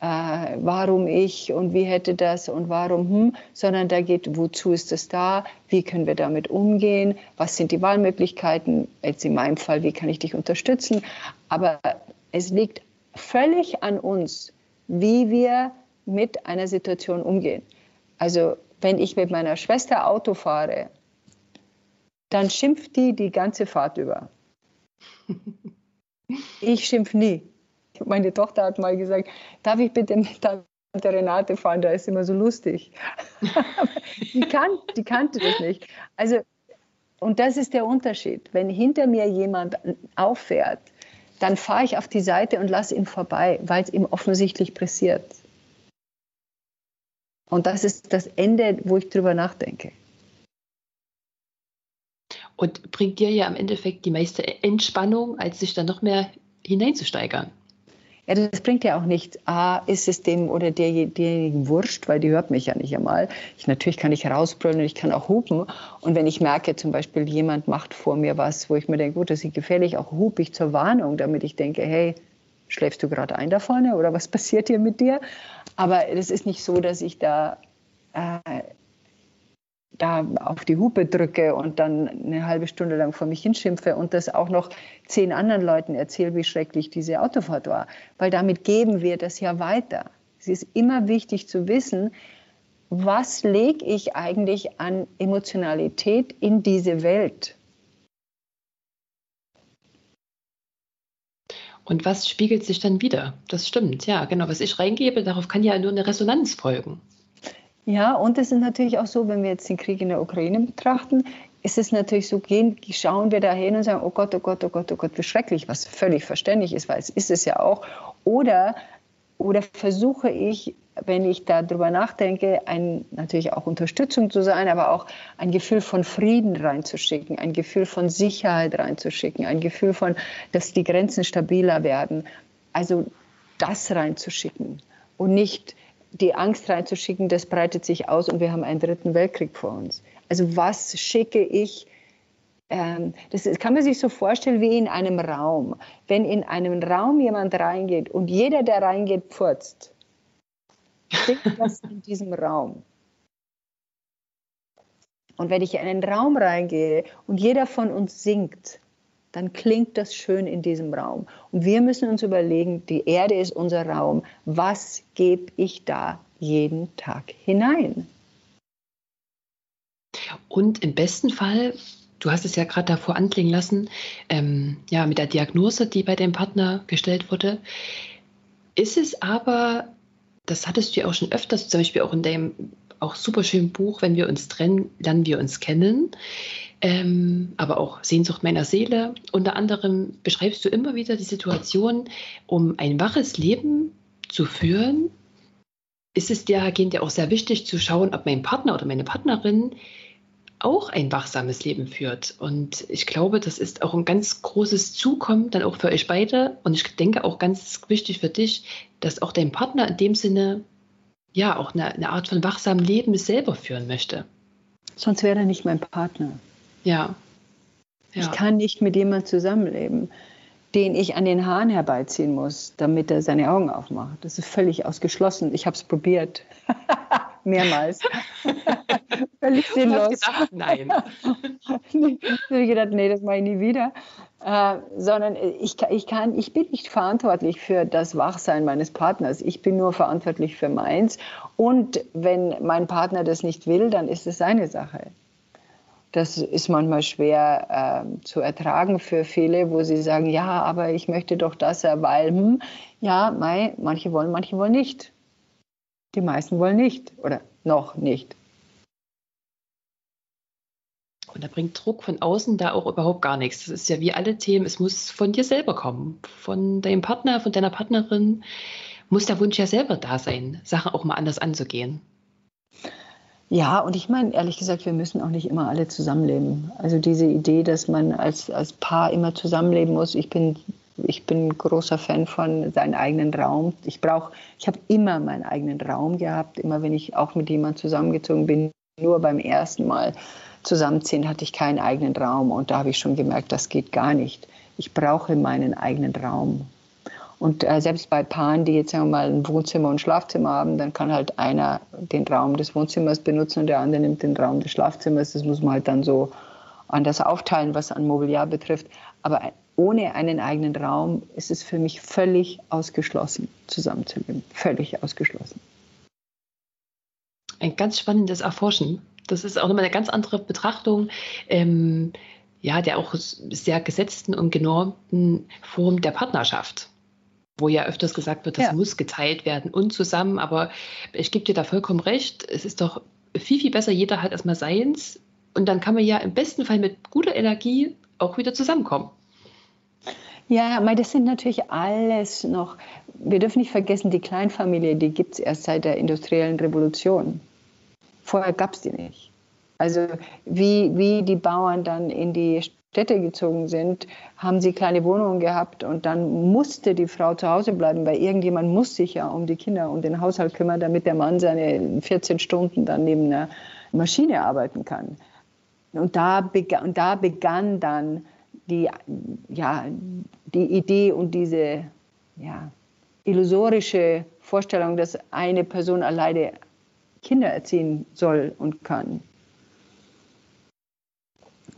Speaker 4: äh, warum ich und wie hätte das und warum, hm, sondern da geht, wozu ist es da, wie können wir damit umgehen, was sind die Wahlmöglichkeiten, jetzt in meinem Fall, wie kann ich dich unterstützen. Aber es liegt völlig an uns, wie wir mit einer Situation umgehen. Also wenn ich mit meiner Schwester Auto fahre, dann schimpft die die ganze Fahrt über. Ich schimpf nie. Meine Tochter hat mal gesagt, darf ich bitte mit Tante Renate fahren, da ist immer so lustig. die, kan die kannte das nicht. Also, und das ist der Unterschied. Wenn hinter mir jemand auffährt, dann fahre ich auf die Seite und lasse ihn vorbei, weil es ihm offensichtlich pressiert. Und das ist das Ende, wo ich drüber nachdenke.
Speaker 3: Und bringt dir ja im Endeffekt die meiste Entspannung, als sich dann noch mehr hineinzusteigern.
Speaker 4: Ja, das bringt ja auch nichts. A, ist es dem oder der, derjenigen wurscht, weil die hört mich ja nicht einmal. Ich, natürlich kann ich rausbrüllen und ich kann auch hupen. Und wenn ich merke, zum Beispiel, jemand macht vor mir was, wo ich mir denke, gut, das ist gefährlich, auch hupe ich zur Warnung, damit ich denke, hey, schläfst du gerade ein da vorne oder was passiert hier mit dir? Aber es ist nicht so, dass ich da äh, da auf die Hupe drücke und dann eine halbe Stunde lang vor mich hinschimpfe und das auch noch zehn anderen Leuten erzähle, wie schrecklich diese Autofahrt war. Weil damit geben wir das ja weiter. Es ist immer wichtig zu wissen, was lege ich eigentlich an Emotionalität in diese Welt?
Speaker 3: Und was spiegelt sich dann wieder? Das stimmt, ja, genau. Was ich reingebe, darauf kann ja nur eine Resonanz folgen.
Speaker 4: Ja, und es ist natürlich auch so, wenn wir jetzt den Krieg in der Ukraine betrachten, ist es natürlich so, gehen, schauen wir da hin und sagen, oh Gott, oh Gott, oh Gott, oh Gott, wie schrecklich, was völlig verständlich ist, weil es ist es ja auch. Oder, oder versuche ich, wenn ich darüber nachdenke, ein, natürlich auch Unterstützung zu sein, aber auch ein Gefühl von Frieden reinzuschicken, ein Gefühl von Sicherheit reinzuschicken, ein Gefühl von, dass die Grenzen stabiler werden. Also das reinzuschicken und nicht die Angst reinzuschicken, das breitet sich aus und wir haben einen dritten Weltkrieg vor uns. Also was schicke ich? Ähm, das kann man sich so vorstellen wie in einem Raum. Wenn in einem Raum jemand reingeht und jeder, der reingeht, pfurzt, steckt was in diesem Raum. Und wenn ich in einen Raum reingehe und jeder von uns singt, dann klingt das schön in diesem Raum. Und wir müssen uns überlegen, die Erde ist unser Raum. Was gebe ich da jeden Tag hinein?
Speaker 3: Und im besten Fall, du hast es ja gerade davor anklingen lassen, ähm, ja, mit der Diagnose, die bei dem Partner gestellt wurde, ist es aber, das hattest du ja auch schon öfters, zum Beispiel auch in dem auch super schönen Buch, wenn wir uns trennen, lernen wir uns kennen. Ähm, aber auch Sehnsucht meiner Seele. Unter anderem beschreibst du immer wieder die Situation, um ein waches Leben zu führen, ist es dir gehend ja auch sehr wichtig zu schauen, ob mein Partner oder meine Partnerin auch ein wachsames Leben führt. Und ich glaube, das ist auch ein ganz großes Zukommen dann auch für euch beide. Und ich denke auch ganz wichtig für dich, dass auch dein Partner in dem Sinne ja auch eine, eine Art von wachsamem Leben selber führen möchte.
Speaker 4: Sonst wäre er nicht mein Partner.
Speaker 3: Ja.
Speaker 4: ja. Ich kann nicht mit jemandem zusammenleben, den ich an den Haaren herbeiziehen muss, damit er seine Augen aufmacht. Das ist völlig ausgeschlossen. Ich habe es probiert. Mehrmals. völlig sinnlos. Gedacht, nein. ich habe gedacht, nee, das mache ich nie wieder. Äh, sondern ich, ich, kann, ich bin nicht verantwortlich für das Wachsein meines Partners. Ich bin nur verantwortlich für meins. Und wenn mein Partner das nicht will, dann ist es seine Sache. Das ist manchmal schwer äh, zu ertragen für viele, wo sie sagen, ja, aber ich möchte doch das, weil, hm, ja, mei, manche wollen, manche wollen nicht. Die meisten wollen nicht oder noch nicht.
Speaker 3: Und da bringt Druck von außen da auch überhaupt gar nichts. Das ist ja wie alle Themen, es muss von dir selber kommen, von deinem Partner, von deiner Partnerin. Muss der Wunsch ja selber da sein, Sachen auch mal anders anzugehen.
Speaker 4: Ja, und ich meine, ehrlich gesagt, wir müssen auch nicht immer alle zusammenleben. Also diese Idee, dass man als, als Paar immer zusammenleben muss, ich bin, ich bin großer Fan von seinem eigenen Raum. Ich brauche, ich habe immer meinen eigenen Raum gehabt, immer wenn ich auch mit jemandem zusammengezogen bin. Nur beim ersten Mal zusammenziehen hatte ich keinen eigenen Raum und da habe ich schon gemerkt, das geht gar nicht. Ich brauche meinen eigenen Raum. Und äh, selbst bei Paaren, die jetzt sagen wir mal ein Wohnzimmer und Schlafzimmer haben, dann kann halt einer den Raum des Wohnzimmers benutzen und der andere nimmt den Raum des Schlafzimmers. Das muss man halt dann so anders aufteilen, was an Mobiliar betrifft. Aber ohne einen eigenen Raum ist es für mich völlig ausgeschlossen, zusammenzuleben. Völlig ausgeschlossen.
Speaker 3: Ein ganz spannendes Erforschen. Das ist auch nochmal eine ganz andere Betrachtung. Ähm, ja, der auch sehr gesetzten und genormten Form der Partnerschaft wo ja öfters gesagt wird, das ja. muss geteilt werden und zusammen. Aber ich gebe dir da vollkommen recht. Es ist doch viel, viel besser, jeder hat erstmal seins. Und dann kann man ja im besten Fall mit guter Energie auch wieder zusammenkommen.
Speaker 4: Ja, aber das sind natürlich alles noch, wir dürfen nicht vergessen, die Kleinfamilie, die gibt es erst seit der industriellen Revolution. Vorher gab es die nicht. Also wie, wie die Bauern dann in die Städte gezogen sind, haben sie kleine Wohnungen gehabt und dann musste die Frau zu Hause bleiben, weil irgendjemand muss sich ja um die Kinder und den Haushalt kümmern, damit der Mann seine 14 Stunden dann neben einer Maschine arbeiten kann. Und da, begann, und da begann dann die, ja, die Idee und diese ja, illusorische Vorstellung, dass eine Person alleine Kinder erziehen soll und kann.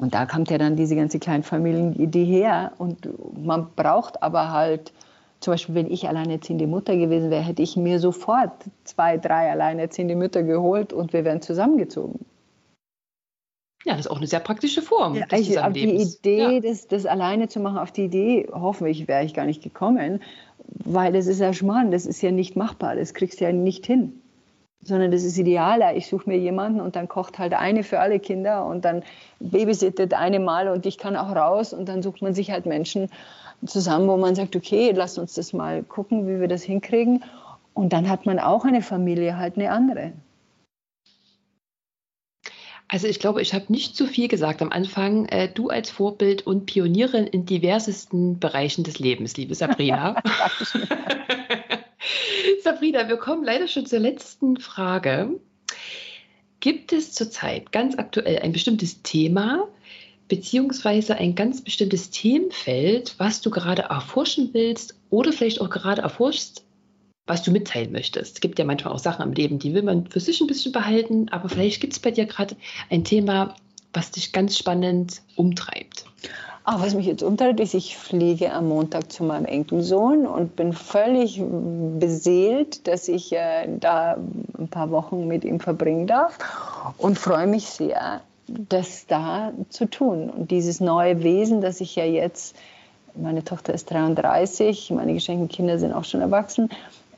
Speaker 4: Und da kommt ja dann diese ganze Kleinfamilienidee her. Und man braucht aber halt, zum Beispiel, wenn ich alleinerziehende Mutter gewesen wäre, hätte ich mir sofort zwei, drei alleinerziehende Mütter geholt und wir wären zusammengezogen.
Speaker 3: Ja, das ist auch eine sehr praktische Form.
Speaker 4: Ja, des auf die Idee, ja. das, das alleine zu machen, auf die Idee, hoffentlich wäre ich gar nicht gekommen, weil das ist ja Schmarrn, das ist ja nicht machbar, das kriegst du ja nicht hin sondern das ist idealer. Ich suche mir jemanden und dann kocht halt eine für alle Kinder und dann babysittet eine mal und ich kann auch raus und dann sucht man sich halt Menschen zusammen, wo man sagt, okay, lass uns das mal gucken, wie wir das hinkriegen. Und dann hat man auch eine Familie, halt eine andere.
Speaker 3: Also ich glaube, ich habe nicht zu viel gesagt am Anfang. Äh, du als Vorbild und Pionierin in diversesten Bereichen des Lebens, liebe Sabrina. Sabrina, wir kommen leider schon zur letzten Frage. Gibt es zurzeit ganz aktuell ein bestimmtes Thema beziehungsweise ein ganz bestimmtes Themenfeld, was du gerade erforschen willst oder vielleicht auch gerade erforschst, was du mitteilen möchtest? Es gibt ja manchmal auch Sachen im Leben, die will man für sich ein bisschen behalten, aber vielleicht gibt es bei dir gerade ein Thema, was dich ganz spannend umtreibt?
Speaker 4: Ach, was mich jetzt umtreibt, ist, ich fliege am Montag zu meinem Enkelsohn und bin völlig beseelt, dass ich äh, da ein paar Wochen mit ihm verbringen darf und freue mich sehr, das da zu tun. Und dieses neue Wesen, das ich ja jetzt, meine Tochter ist 33, meine geschenkten Kinder sind auch schon erwachsen,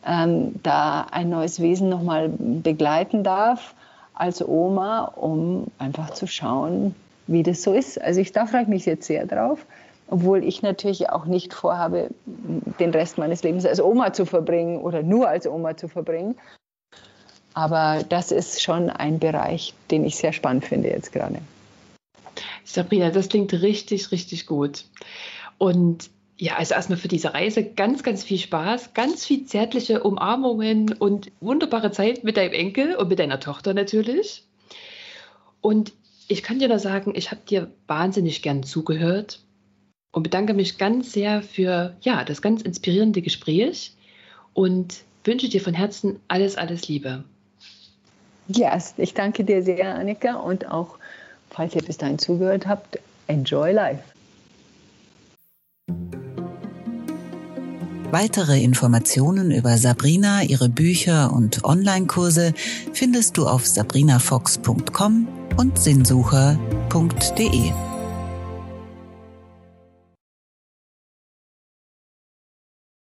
Speaker 4: ähm, da ein neues Wesen nochmal begleiten darf als Oma, um einfach zu schauen, wie das so ist. Also ich, da freue ich mich jetzt sehr drauf, obwohl ich natürlich auch nicht vorhabe, den Rest meines Lebens als Oma zu verbringen oder nur als Oma zu verbringen. Aber das ist schon ein Bereich, den ich sehr spannend finde jetzt gerade.
Speaker 3: Sabrina, das klingt richtig, richtig gut. Und ja, also erstmal für diese Reise ganz, ganz viel Spaß, ganz viel zärtliche Umarmungen und wunderbare Zeit mit deinem Enkel und mit deiner Tochter natürlich. Und ich kann dir da sagen, ich habe dir wahnsinnig gern zugehört und bedanke mich ganz sehr für ja, das ganz inspirierende Gespräch und wünsche dir von Herzen alles, alles Liebe.
Speaker 4: Ja, ich danke dir sehr, Annika, und auch, falls ihr bis dahin zugehört habt, enjoy life.
Speaker 1: Weitere Informationen über Sabrina, ihre Bücher und Online-Kurse findest du auf sabrinafox.com und sinnsucher.de.